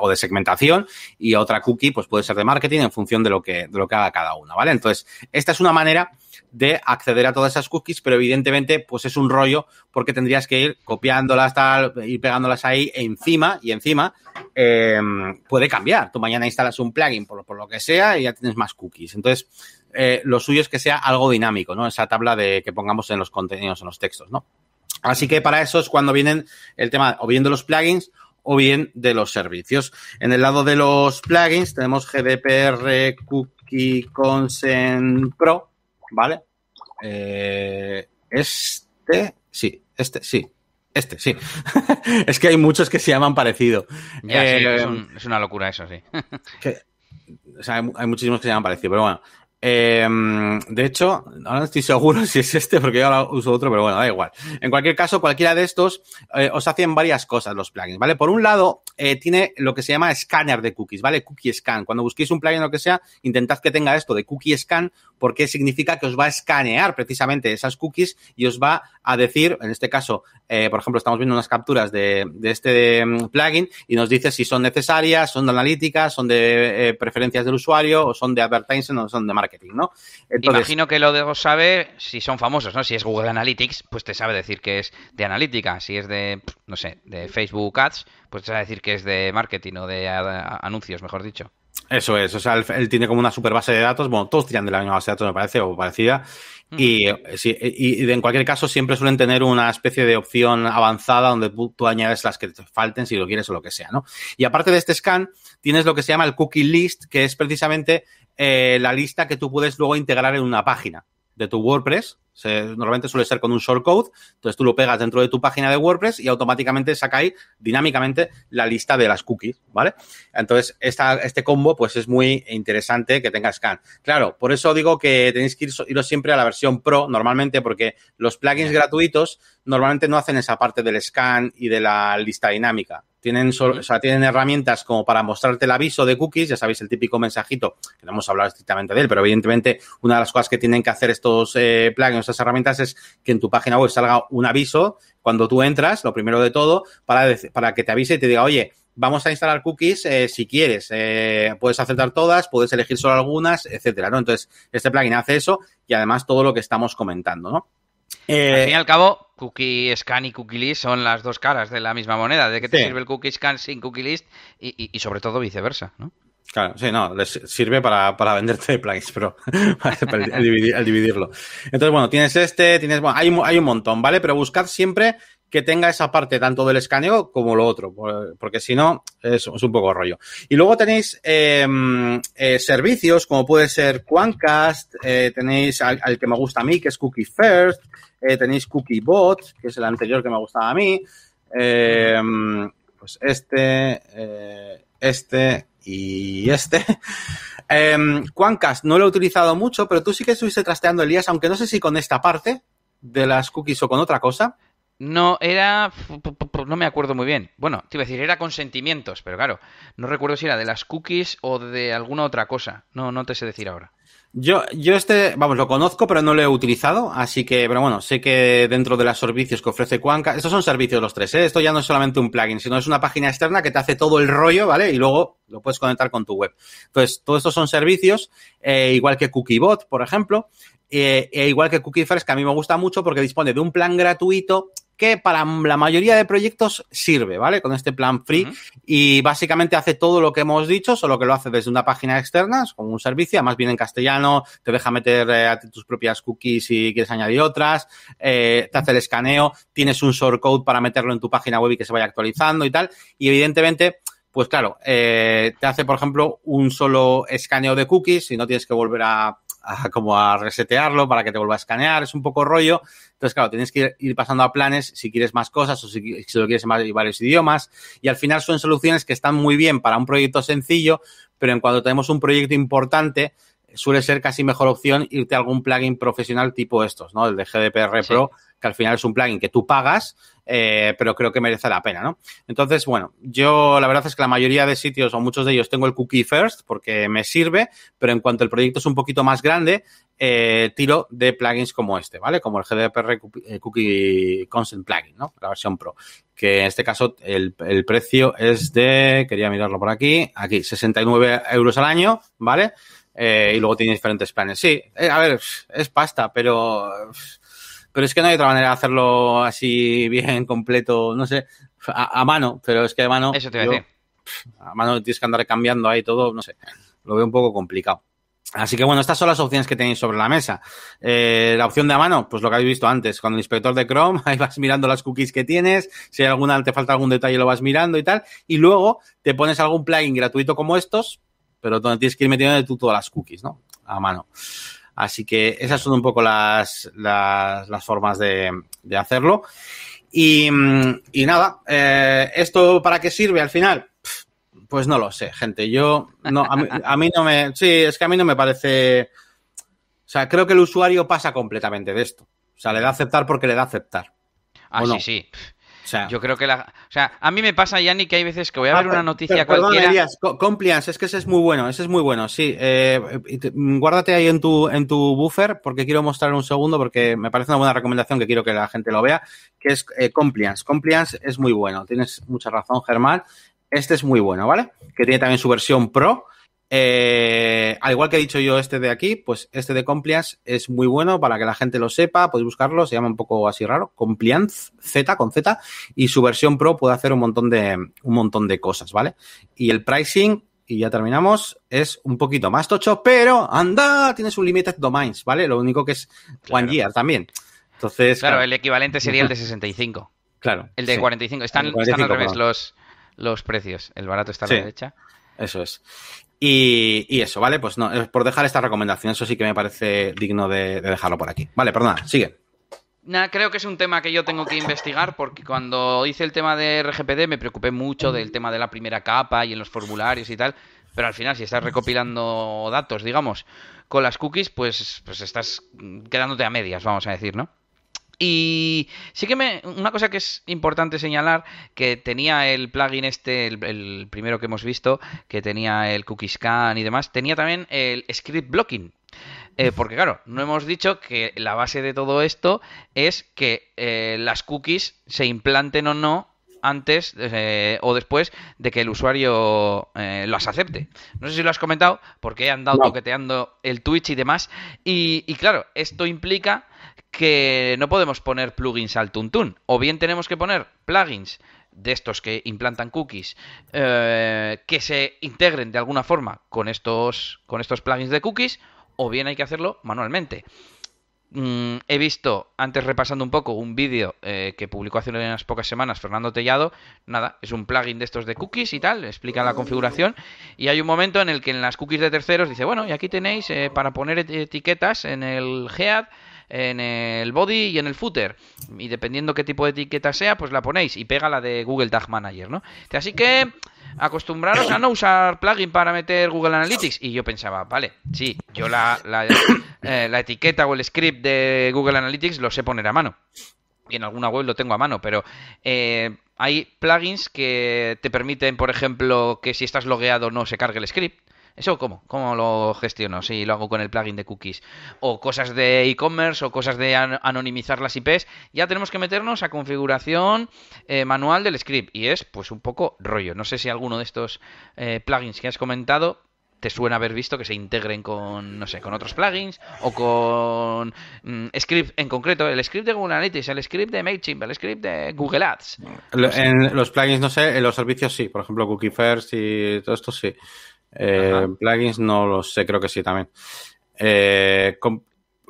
O de segmentación y otra cookie pues puede ser de marketing en función de lo que, de lo que haga cada una, ¿vale? Entonces, esta es una manera de acceder a todas esas cookies, pero evidentemente pues es un rollo porque tendrías que ir copiándolas, tal, ir pegándolas ahí encima y encima eh, puede cambiar. Tú mañana instalas un plugin por, por, lo que sea y ya tienes más cookies. Entonces, eh, lo suyo es que sea algo dinámico, ¿no? Esa tabla de que pongamos en los contenidos, en los textos, ¿no? Así que para eso es cuando vienen el tema o bien de los plugins o bien de los servicios. En el lado de los plugins tenemos GDPR Cookie Consent Pro, ¿vale? Eh, este, sí, este, sí. Este, sí. [laughs] es que hay muchos que se llaman parecido. Ya, eh, sí, es, un, es, una locura eso, sí. [laughs] que, o sea, hay, hay, muchísimos que se llaman parecido, pero bueno. Eh, de hecho, ahora no estoy seguro [laughs] si es este porque yo ahora uso otro, pero bueno, da igual. En cualquier caso, cualquiera de estos eh, os hacen varias cosas los plugins, ¿vale? Por un lado, eh, tiene lo que se llama escáner de cookies, ¿vale? Cookie scan. Cuando busquéis un plugin o lo que sea, intentad que tenga esto de cookie scan porque significa que os va a escanear precisamente esas cookies y os va a decir, en este caso, eh, por ejemplo, estamos viendo unas capturas de, de este um, plugin y nos dice si son necesarias, son de analíticas, son de preferencias del usuario o son de advertising o son de marketing, ¿no? Entonces, Imagino que lo de sabe si son famosos, ¿no? Si es Google Analytics, pues te sabe decir que es de analítica. Si es de, no sé, de Facebook Ads, pues te sabe decir que es de marketing o de anuncios, mejor dicho. Eso es, o sea, él, él, tiene como una super base de datos, bueno, todos tiran de la misma base de datos, me parece, o parecida, mm. y, sí, y, y, en cualquier caso siempre suelen tener una especie de opción avanzada donde tú, tú, añades las que te falten si lo quieres o lo que sea, ¿no? Y aparte de este scan, tienes lo que se llama el cookie list, que es precisamente eh, la lista que tú puedes luego integrar en una página de tu WordPress, normalmente suele ser con un shortcode, entonces tú lo pegas dentro de tu página de WordPress y automáticamente saca ahí dinámicamente la lista de las cookies, ¿vale? Entonces, esta, este combo pues es muy interesante que tenga scan. Claro, por eso digo que tenéis que ir, iros siempre a la versión Pro normalmente porque los plugins gratuitos normalmente no hacen esa parte del scan y de la lista dinámica. Tienen, o sea, tienen herramientas como para mostrarte el aviso de cookies, ya sabéis, el típico mensajito, que no hemos hablado estrictamente de él, pero evidentemente una de las cosas que tienen que hacer estos eh, plugins, estas herramientas, es que en tu página web salga un aviso cuando tú entras, lo primero de todo, para, para que te avise y te diga, oye, vamos a instalar cookies eh, si quieres. Eh, puedes aceptar todas, puedes elegir solo algunas, etcétera, ¿no? Entonces, este plugin hace eso y además todo lo que estamos comentando, ¿no? Eh, al fin y al cabo, cookie scan y cookie list son las dos caras de la misma moneda. ¿De qué te sí. sirve el cookie scan sin cookie list? Y, y, y, sobre todo viceversa, ¿no? Claro, sí, no, les sirve para, para venderte [laughs] plugins, pero [laughs] el, dividir, el, dividirlo. Entonces, bueno, tienes este, tienes, bueno, hay, hay un montón, ¿vale? Pero buscad siempre que tenga esa parte tanto del escaneo como lo otro, porque si no es, un poco rollo. Y luego tenéis eh, eh, servicios como puede ser Quancast, eh, tenéis al, que me gusta a mí, que es Cookie First, eh, tenéis Cookie Bot, que es el anterior que me gustaba a mí, eh, pues este, este y este. [laughs] Eh, Quancast no lo he utilizado mucho, pero tú sí que estuviste trasteando, Elías, aunque no sé si con esta parte de las cookies o con otra cosa. No, era. No me acuerdo muy bien. Bueno, te iba a decir, era con sentimientos, pero claro, no recuerdo si era de las cookies o de alguna otra cosa. No, no te sé decir ahora. Yo, yo este, vamos, lo conozco, pero no lo he utilizado, así que, pero bueno, sé que dentro de los servicios que ofrece Cuanca, estos son servicios los tres, ¿eh? Esto ya no es solamente un plugin, sino es una página externa que te hace todo el rollo, ¿vale? Y luego lo puedes conectar con tu web. Entonces, todos estos son servicios, eh, igual que CookieBot, por ejemplo, eh, e igual que CookieFirst, que a mí me gusta mucho porque dispone de un plan gratuito que para la mayoría de proyectos sirve, ¿vale? Con este plan free uh -huh. y básicamente hace todo lo que hemos dicho, solo que lo hace desde una página externa, como un servicio, además viene en castellano, te deja meter eh, tus propias cookies si quieres añadir otras, eh, te hace el escaneo, tienes un shortcode para meterlo en tu página web y que se vaya actualizando y tal, y evidentemente pues claro, eh, te hace, por ejemplo, un solo escaneo de cookies y no tienes que volver a, a, como a resetearlo para que te vuelva a escanear, es un poco rollo. Entonces, claro, tienes que ir, pasando a planes si quieres más cosas o si, si lo quieres en varios idiomas. Y al final son soluciones que están muy bien para un proyecto sencillo, pero en cuanto tenemos un proyecto importante, suele ser casi mejor opción irte a algún plugin profesional tipo estos, ¿no? El de GDPR Pro, que al final es un plugin que tú pagas, eh, pero creo que merece la pena, ¿no? Entonces, bueno, yo la verdad es que la mayoría de sitios o muchos de ellos tengo el cookie first porque me sirve, pero en cuanto el proyecto es un poquito más grande, eh, tiro de plugins como este, ¿vale? Como el GDPR eh, Cookie Consent Plugin, ¿no? La versión Pro. Que en este caso el, el precio es de, quería mirarlo por aquí, aquí, 69 euros al año, ¿vale? Eh, y luego tiene diferentes planes. Sí, eh, a ver, es pasta, pero, pero es que no hay otra manera de hacerlo así bien completo, no sé, a, mano, pero es que a mano. Eso te voy a decir. A mano tienes que andar cambiando ahí todo, no sé, lo veo un poco complicado. Así que bueno, estas son las opciones que tenéis sobre la mesa. Eh, la opción de a mano, pues lo que habéis visto antes, con el inspector de Chrome, [laughs] ahí vas mirando las cookies que tienes, si hay alguna, te falta algún detalle lo vas mirando y tal, y luego te pones algún plugin gratuito como estos, pero donde tienes que ir metiendo tú todas las cookies, ¿no? A mano. Así que esas son un poco las, las, formas de, hacerlo. Y, nada, eh, ¿esto para qué sirve al final? Pues no lo sé, gente. Yo, no, a mí, no me, sí, es que a mí no me parece, o sea, creo que el usuario pasa completamente de esto. O sea, le da aceptar porque le da aceptar. Ah, sí, sí yo creo que la. O sea, a mí me pasa, Yanni, que hay veces que voy a ver ah, una noticia cualquiera. compliance, es que ese es muy bueno, ese es muy bueno, sí. Eh, guárdate ahí en tu, en tu buffer, porque quiero mostrar un segundo, porque me parece una buena recomendación que quiero que la gente lo vea, que es eh, compliance. Compliance es muy bueno, tienes mucha razón, Germán. Este es muy bueno, ¿vale? Que tiene también su versión pro eh, al igual que he dicho yo este de aquí, pues este de Compliance es muy bueno para que la gente lo sepa, podéis buscarlo, se llama un poco así raro, Compliance Z con Z, y su versión Pro puede hacer un montón de, un montón de cosas, ¿vale? Y el pricing, y ya terminamos, es un poquito más tocho, pero anda, tienes un limited domains, ¿vale? Lo único que es one year también. Entonces. Claro, el equivalente sería el de 65. Claro. El de 45. Están, están al revés los, los precios. El barato está a la derecha. Eso es. Y, eso, ¿vale? Pues no, por dejar esta recomendación, eso sí que me parece digno de, dejarlo por aquí. Vale, perdona, sigue. Nada, creo que es un tema que yo tengo que investigar porque cuando hice el tema de RGPD me preocupé mucho del tema de la primera capa y en los formularios y tal, pero al final si estás recopilando datos, digamos, con las cookies, pues, pues estás quedándote a medias, vamos a decir, ¿no? Y sí que me. Una cosa que es importante señalar, que tenía el plugin este, el, primero que hemos visto, que tenía el cookie scan y demás, tenía también el script blocking. Eh, porque claro, no hemos dicho que la base de todo esto es que eh, las cookies se implanten o no antes eh, o después de que el usuario las acepte. No sé si lo has comentado, porque he andado toqueteando el Twitch y demás. Y, y claro, esto implica que no podemos poner plugins al tuntún. O bien tenemos que poner plugins de estos que implantan cookies eh, que se integren de alguna forma con estos, con estos plugins de cookies, o bien hay que hacerlo manualmente. Mm, he visto, antes repasando un poco, un vídeo eh, que publicó hace unas pocas semanas Fernando Tellado. Nada, es un plugin de estos de cookies y tal, explica la configuración. Y hay un momento en el que en las cookies de terceros dice, bueno, y aquí tenéis eh, para poner etiquetas en el head en el body y en el footer. Y dependiendo qué tipo de etiqueta sea, pues la ponéis y pega la de Google Tag Manager, ¿no? Así que acostumbraros a no usar plugin para meter Google Analytics. Y yo pensaba, vale, sí, yo la, [coughs] eh, la etiqueta o el script de Google Analytics lo sé poner a mano. Y en alguna web lo tengo a mano, pero eh, hay plugins que te permiten, por ejemplo, que si estás logueado no se cargue el script. ¿Eso cómo? ¿Cómo lo gestiono? Si lo hago con el plugin de cookies. O cosas de e-commerce o cosas de anonimizar las IPs. Ya tenemos que meternos a configuración eh, manual del script. Y es pues un poco rollo. No sé si alguno de estos eh, plugins que has comentado te suena haber visto que se integren con, no sé, con otros plugins o con mm, script en concreto, el script de Google Analytics, el script de MailChimp, el script de Google Ads. En los plugins, no sé, en los servicios sí, por ejemplo, Cookie First y todo esto sí. Eh, plugins no lo sé, creo que sí también. Eh,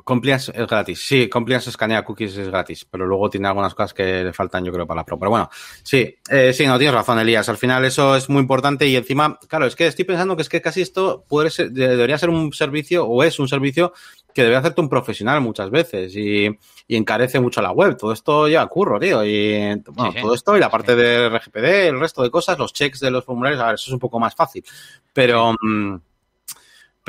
Compliance es gratis. Sí, Compliance escanea cookies es gratis, pero luego tiene algunas cosas que le faltan, yo creo, para la Pro. Pero bueno, sí, eh, sí, no tienes razón, Elías. Al final eso es muy importante y encima, claro, es que estoy pensando que es que casi esto puede ser, debería ser un servicio o es un servicio que debe hacerte un profesional muchas veces y, y encarece mucho la web. Todo esto ya curro, tío. Y bueno, todo esto y la parte de RGPD, el resto de cosas, los checks de los formularios, a ver, eso es un poco más fácil. Pero. Mm,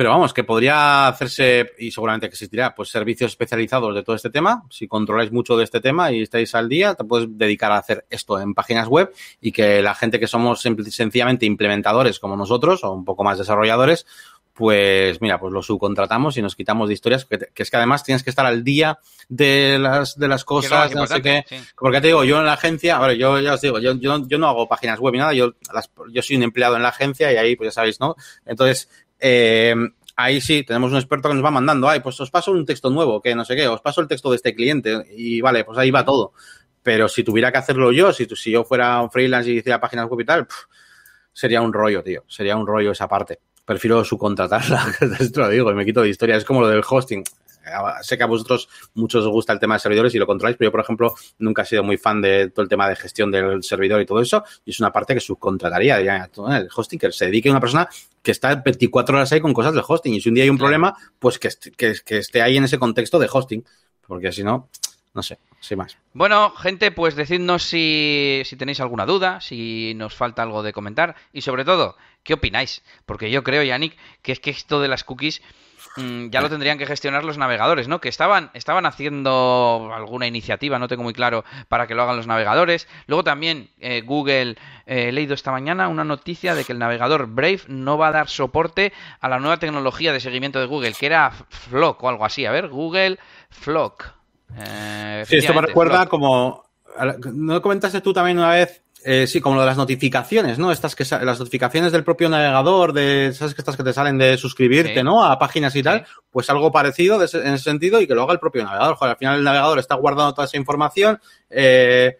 pero vamos, que podría hacerse, y seguramente que existirá, pues servicios especializados de todo este tema. Si controláis mucho de este tema y estáis al día, te puedes dedicar a hacer esto en páginas web y que la gente que somos sencillamente implementadores como nosotros o un poco más desarrolladores, pues mira, pues lo subcontratamos y nos quitamos de historias, que, es que además tienes que estar al día de las, de las cosas, no sé qué. Porque te digo, yo en la agencia, ahora yo ya os digo, yo, yo, yo no hago páginas web ni nada, yo, las, yo soy un empleado en la agencia y ahí, pues ya sabéis, ¿no? Entonces, eh, ahí sí, tenemos un experto que nos va mandando, ay, pues os paso un texto nuevo, que no sé qué, os paso el texto de este cliente y vale, pues ahí va todo. Pero si tuviera que hacerlo yo, si, si yo fuera un freelance y hiciera páginas web y tal, sería un rollo, tío, sería un rollo esa parte. Prefiero subcontratarla, [laughs] esto lo digo, y me quito de historia, es como lo del hosting. Sé que a vosotros muchos os gusta el tema de servidores y lo controláis, pero yo, por ejemplo, nunca he sido muy fan de todo el tema de gestión del servidor y todo eso, y es una parte que subcontrataría, el hosting, que se dedique a una persona que está 24 horas ahí con cosas de hosting, y si un día hay un problema, pues que, que, que esté ahí en ese contexto de hosting, porque si no, no sé, sin más. Bueno, gente, pues decidnos si, si, tenéis alguna duda, si nos falta algo de comentar y sobre todo, ¿qué opináis? Porque yo creo, Yannick, que es que esto de las cookies Mm, ya lo tendrían que gestionar los navegadores, ¿no? Que estaban, estaban haciendo alguna iniciativa, no tengo muy claro, para que lo hagan los navegadores. Luego también eh, Google, eh, he leído esta mañana una noticia de que el navegador Brave no va a dar soporte a la nueva tecnología de seguimiento de Google, que era Flock o algo así. A ver, Google Flock. Eh, sí, esto me recuerda como... ¿No comentaste tú también una vez eh, sí, como lo de las notificaciones, ¿no? Estas que las notificaciones del propio navegador, de sabes que estas que te salen de suscribirte, ¿no? A páginas y tal, pues algo parecido en ese sentido y que lo haga el propio navegador. Joder, al final el navegador está guardando toda esa información. Eh,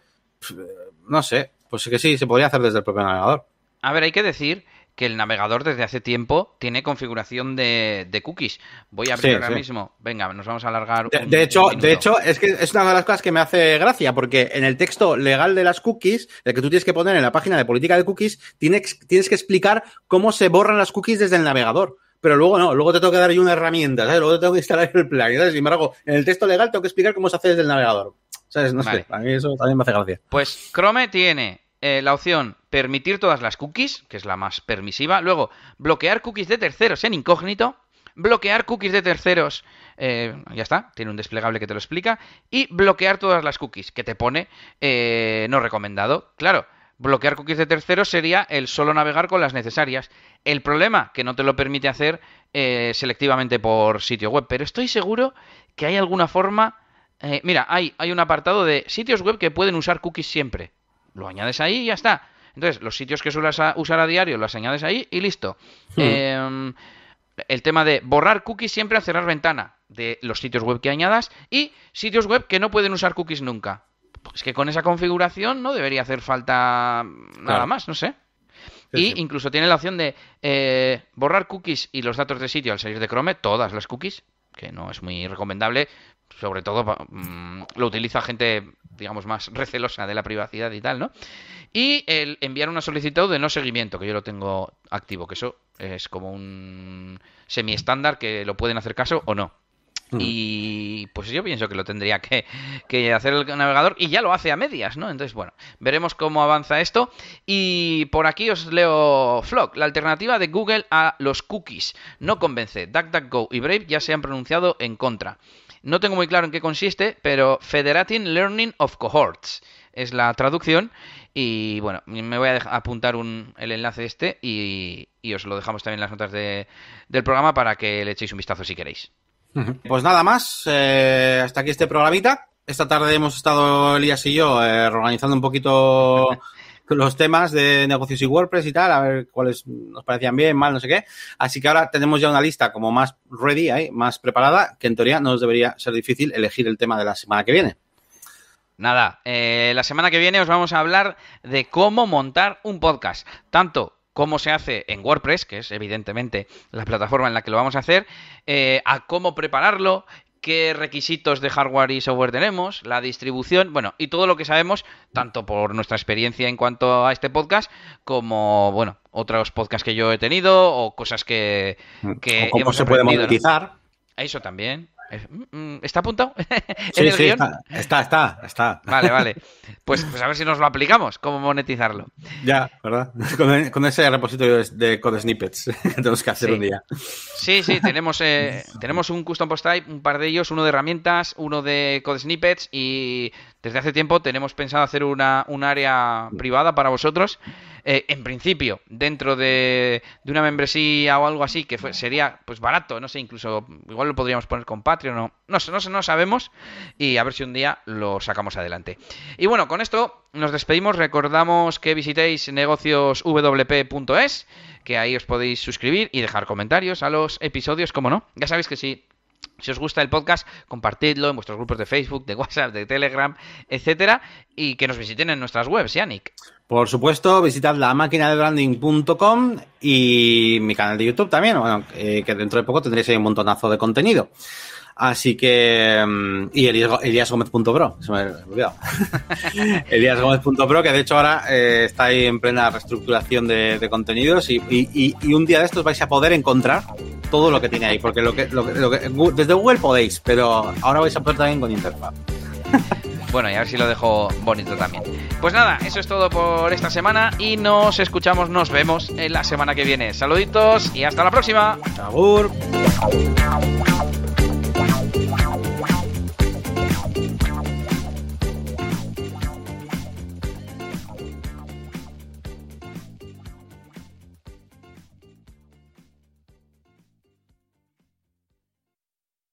no sé, pues sí que sí, se podría hacer desde el propio navegador. A ver, hay que decir que el navegador desde hace tiempo tiene configuración de, cookies. Voy a abrir ahora mismo. Venga, nos vamos a alargar. De, hecho, de hecho, es que es una de las cosas que me hace gracia, porque en el texto legal de las cookies, el que tú tienes que poner en la página de política de cookies, tienes, tienes que explicar cómo se borran las cookies desde el navegador pero luego no, luego te tengo que dar yo una herramienta, ¿sabes? Luego te tengo que instalar el plugin, ¿sabes? Sin embargo, en el texto legal tengo que explicar cómo se hace desde el navegador. ¿Sabes? No sé, a mí eso también me hace gracia. Pues Chrome tiene eh, la opción permitir todas las cookies, que es la más permisiva. Luego, bloquear cookies de terceros en incógnito. Bloquear cookies de terceros, eh, ya está, tiene un desplegable que te lo explica. Y bloquear todas las cookies, que te pone eh, no recomendado. Claro, bloquear cookies de terceros sería el solo navegar con las necesarias. El problema, que no te lo permite hacer selectivamente por sitio web. Pero estoy seguro que hay alguna forma... mira, hay, hay un apartado de sitios web que pueden usar cookies siempre lo añades ahí y ya está. Entonces, los sitios que suelas usar a diario los añades ahí y listo. Hmm. Em, el tema de borrar cookies siempre al cerrar ventana de los sitios web que añadas y sitios web que no pueden usar cookies nunca. Pues que con esa configuración no debería hacer falta nada más, no sé. y incluso tiene la opción de eh, borrar cookies y los datos de sitio al salir de Chrome, todas las cookies, que no es muy recomendable, sobre todo mm, lo utiliza gente, digamos, más recelosa de la privacidad y tal, ¿no? Y el enviar una solicitud de no seguimiento, que yo lo tengo activo, que eso es como un semi estándar que lo pueden hacer caso o no. Y pues yo pienso que lo tendría que, que, hacer el navegador y ya lo hace a medias, ¿no? Entonces, bueno, veremos cómo avanza esto. Y por aquí os leo Flock, la alternativa de Google a los cookies. No convence. DuckDuckGo y Brave ya se han pronunciado en contra. No tengo muy claro en qué consiste, pero Federating Learning of Cohorts es la traducción. Y bueno, me voy a apuntar un, el enlace este y, os lo dejamos también en las notas de, del programa para que le echéis un vistazo si queréis. Pues nada más, eh, hasta aquí este programita. Esta tarde hemos estado Elías y yo eh, organizando un poquito [laughs] los temas de negocios y WordPress y tal, a ver cuáles nos parecían bien, mal, no sé qué. Así que ahora tenemos ya una lista como más ready, ahí, más preparada, que en teoría no nos debería ser difícil elegir el tema de la semana que viene. Nada, eh, la semana que viene os vamos a hablar de cómo montar un podcast, tanto cómo se hace en WordPress, que es evidentemente la plataforma en la que lo vamos a hacer, eh, a cómo prepararlo qué requisitos de hardware y software tenemos, la distribución, bueno, y todo lo que sabemos, tanto por nuestra experiencia en cuanto a este podcast, como, bueno, otros podcasts que yo he tenido o cosas que, que o cómo se puede monetizar. Eso también. Mm, mm, ¿Está apuntado? [laughs] sí, sí, Está, está, está, Vale, [laughs] vale. Pues, pues a ver si nos lo aplicamos, cómo monetizarlo. Ya, ¿verdad? [laughs] Con, ese repositorio de code snippets que tenemos que hacer un día. Sí, sí, tenemos, eh, tenemos un custom post type, un par de ellos, uno de herramientas, uno de code snippets y desde hace tiempo tenemos pensado hacer una, un área privada para vosotros. Eh, en principio, dentro de, una membresía o algo así, que sería pues barato, no sé, incluso igual lo podríamos poner con Patreon, no, no, no, no sabemos, y a ver si un día lo sacamos adelante. Y bueno, con esto nos despedimos, recordamos que visitéis negocioswp.es, que ahí os podéis suscribir y dejar comentarios a los episodios, como no. Ya sabéis que si si os gusta el podcast, compartidlo en vuestros grupos de Facebook, de WhatsApp, de Telegram, etcétera, y que nos visiten en nuestras webs, Yannick. Por supuesto, visitad la máquina de branding.com y mi canal de YouTube también, bueno, eh, que dentro de poco tendréis ahí un montonazo de contenido. Así que. Mm, y eliasgomez.pro, se me ha olvidado. [laughs] eliasgomez.pro, que de hecho ahora eh, está ahí en plena reestructuración de, contenidos y, y, un día de estos vais a poder encontrar todo lo que tiene ahí, porque lo que, lo que, desde Google podéis, pero ahora vais a poder también con interfaz. [laughs] Bueno, y a ver si lo dejo bonito también. Pues nada, eso es todo por esta semana y nos escuchamos, nos vemos en la semana que viene. Saluditos y hasta la próxima.